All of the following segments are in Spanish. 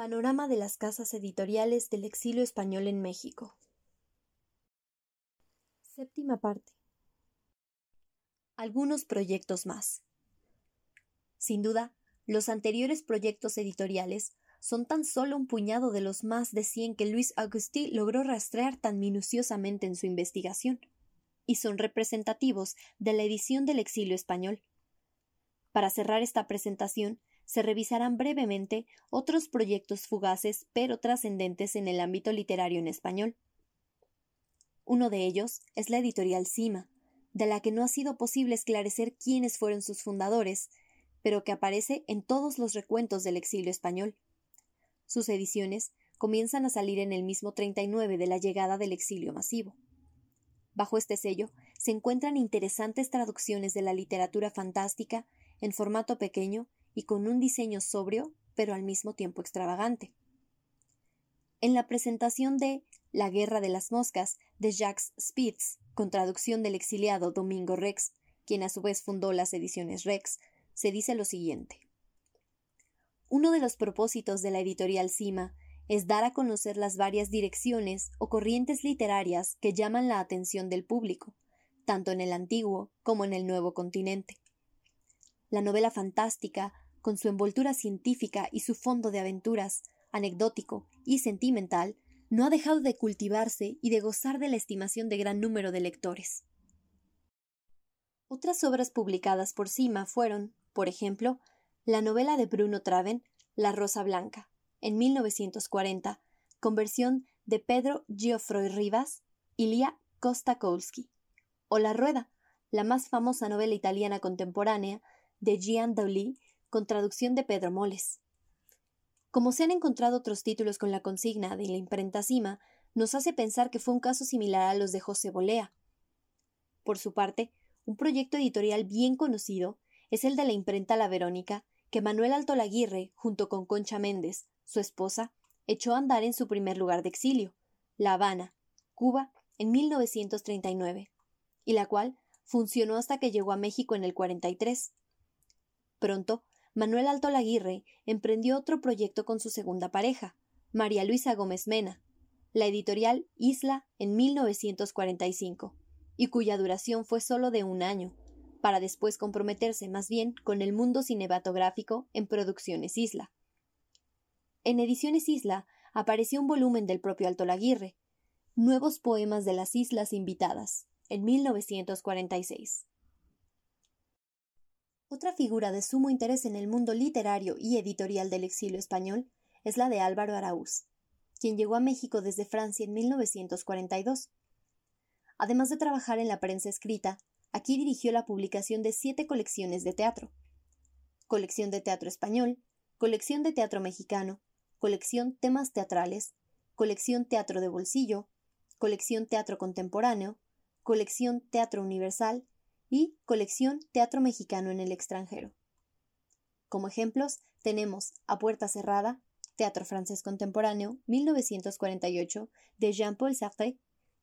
Panorama de las casas editoriales del exilio español en México. Séptima parte. Algunos proyectos más. Sin duda, los anteriores proyectos editoriales son tan solo un puñado de los más de cien que Luis Agustí logró rastrear tan minuciosamente en su investigación, y son representativos de la edición del exilio español. Para cerrar esta presentación, se revisarán brevemente otros proyectos fugaces pero trascendentes en el ámbito literario en español. Uno de ellos es la editorial Cima, de la que no ha sido posible esclarecer quiénes fueron sus fundadores, pero que aparece en todos los recuentos del exilio español. Sus ediciones comienzan a salir en el mismo 39 de la llegada del exilio masivo. Bajo este sello se encuentran interesantes traducciones de la literatura fantástica en formato pequeño y con un diseño sobrio, pero al mismo tiempo extravagante. En la presentación de La guerra de las moscas de Jacques Spitz, con traducción del exiliado Domingo Rex, quien a su vez fundó las ediciones Rex, se dice lo siguiente. Uno de los propósitos de la editorial Cima es dar a conocer las varias direcciones o corrientes literarias que llaman la atención del público, tanto en el antiguo como en el nuevo continente. La novela fantástica, con su envoltura científica y su fondo de aventuras, anecdótico y sentimental, no ha dejado de cultivarse y de gozar de la estimación de gran número de lectores. Otras obras publicadas por Cima fueron, por ejemplo, la novela de Bruno Traven, La Rosa Blanca, en 1940, conversión de Pedro Geoffroy Rivas y Lía Costa-Kowski, o La Rueda, la más famosa novela italiana contemporánea de Gian Daulí, con traducción de Pedro Moles. Como se han encontrado otros títulos con la consigna de la imprenta Cima, nos hace pensar que fue un caso similar a los de José Bolea. Por su parte, un proyecto editorial bien conocido es el de la imprenta La Verónica, que Manuel Alto Laguirre, junto con Concha Méndez, su esposa, echó a andar en su primer lugar de exilio, La Habana, Cuba, en 1939, y la cual funcionó hasta que llegó a México en el 43. Pronto, Manuel Alto Laguirre emprendió otro proyecto con su segunda pareja, María Luisa Gómez Mena, la editorial Isla en 1945, y cuya duración fue solo de un año, para después comprometerse más bien con el mundo cinematográfico en Producciones Isla. En Ediciones Isla apareció un volumen del propio Alto Laguirre, Nuevos Poemas de las Islas Invitadas, en 1946. Otra figura de sumo interés en el mundo literario y editorial del exilio español es la de Álvaro Araúz, quien llegó a México desde Francia en 1942. Además de trabajar en la prensa escrita, Aquí dirigió la publicación de siete colecciones de teatro. Colección de teatro español, colección de teatro mexicano, colección temas teatrales, colección teatro de bolsillo, colección teatro contemporáneo, colección teatro universal y colección teatro mexicano en el extranjero. Como ejemplos tenemos A Puerta Cerrada, Teatro francés contemporáneo, 1948, de Jean-Paul Sartre,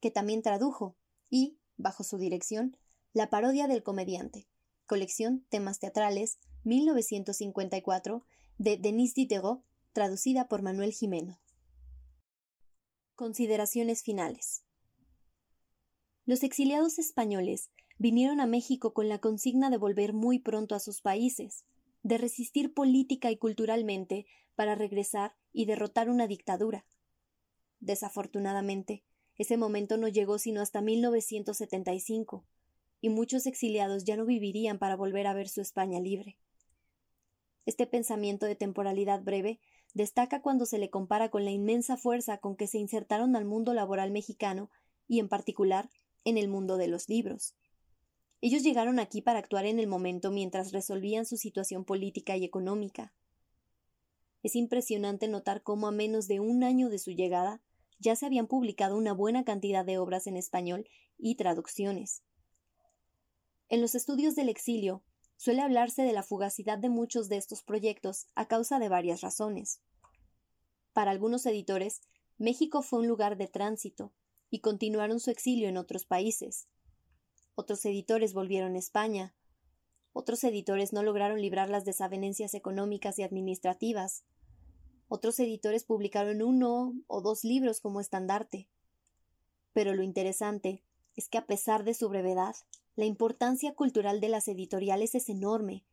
que también tradujo, y, bajo su dirección, La parodia del comediante, colección Temas teatrales, 1954, de Denis Diderot, traducida por Manuel Jimeno. Consideraciones finales. Los exiliados españoles vinieron a México con la consigna de volver muy pronto a sus países, de resistir política y culturalmente para regresar y derrotar una dictadura. Desafortunadamente, ese momento no llegó sino hasta 1975, y muchos exiliados ya no vivirían para volver a ver su España libre. Este pensamiento de temporalidad breve destaca cuando se le compara con la inmensa fuerza con que se insertaron al mundo laboral mexicano y en particular en el mundo de los libros. Ellos llegaron aquí para actuar en el momento mientras resolvían su situación política y económica. Es impresionante notar cómo a menos de un año de su llegada ya se habían publicado una buena cantidad de obras en español y traducciones. En los estudios del exilio suele hablarse de la fugacidad de muchos de estos proyectos a causa de varias razones. Para algunos editores, México fue un lugar de tránsito y continuaron su exilio en otros países. Otros editores volvieron a España. Otros editores no lograron librar las desavenencias económicas y administrativas. Otros editores publicaron uno o dos libros como estandarte. Pero lo interesante es que a pesar de su brevedad, la importancia cultural de las editoriales es enorme,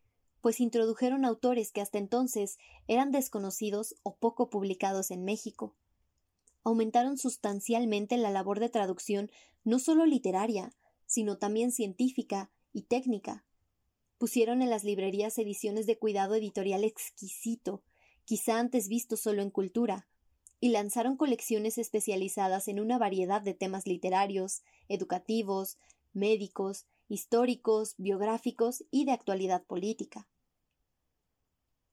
pues introdujeron autores que hasta entonces eran desconocidos o poco publicados en México. Aumentaron sustancialmente la labor de traducción no solo literaria, sino también científica y técnica. Pusieron en las librerías ediciones de cuidado editorial exquisito, quizá antes visto solo en cultura, y lanzaron colecciones especializadas en una variedad de temas literarios, educativos, médicos, históricos, biográficos y de actualidad política.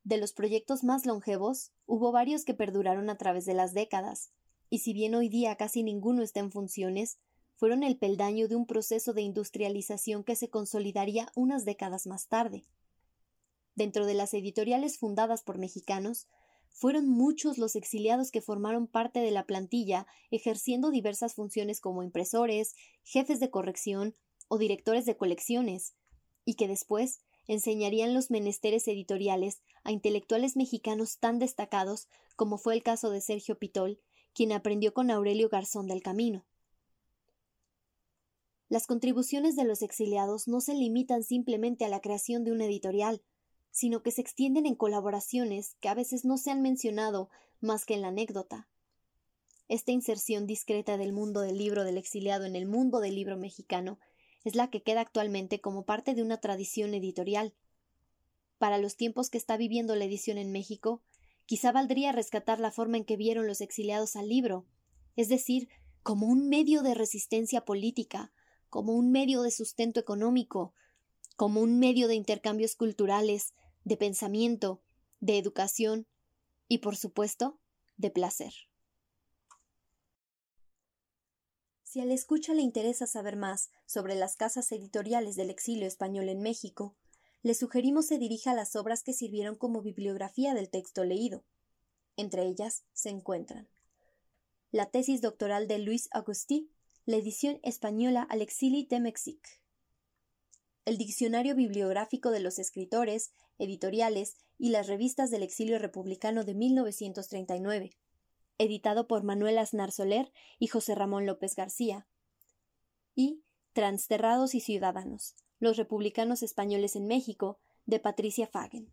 De los proyectos más longevos, hubo varios que perduraron a través de las décadas, y si bien hoy día casi ninguno está en funciones, fueron el peldaño de un proceso de industrialización que se consolidaría unas décadas más tarde. Dentro de las editoriales fundadas por mexicanos, fueron muchos los exiliados que formaron parte de la plantilla, ejerciendo diversas funciones como impresores, jefes de corrección o directores de colecciones, y que después enseñarían los menesteres editoriales a intelectuales mexicanos tan destacados como fue el caso de Sergio Pitol, quien aprendió con Aurelio Garzón del Camino. Las contribuciones de los exiliados no se limitan simplemente a la creación de una editorial, sino que se extienden en colaboraciones que a veces no se han mencionado más que en la anécdota. Esta inserción discreta del mundo del libro del exiliado en el mundo del libro mexicano es la que queda actualmente como parte de una tradición editorial. Para los tiempos que está viviendo la edición en México, quizá valdría rescatar la forma en que vieron los exiliados al libro, es decir, como un medio de resistencia política, como un medio de sustento económico, como un medio de intercambios culturales, de pensamiento, de educación y, por supuesto, de placer. Si a la escucha le interesa saber más sobre las casas editoriales del exilio español en México, le sugerimos se dirija a las obras que sirvieron como bibliografía del texto leído. Entre ellas se encuentran la tesis doctoral de Luis Agustí la edición española al exili de Mexique. El Diccionario Bibliográfico de los Escritores, Editoriales y las Revistas del Exilio Republicano de 1939, editado por Manuel Aznar Soler y José Ramón López García. Y Transterrados y Ciudadanos, los republicanos españoles en México, de Patricia Fagen.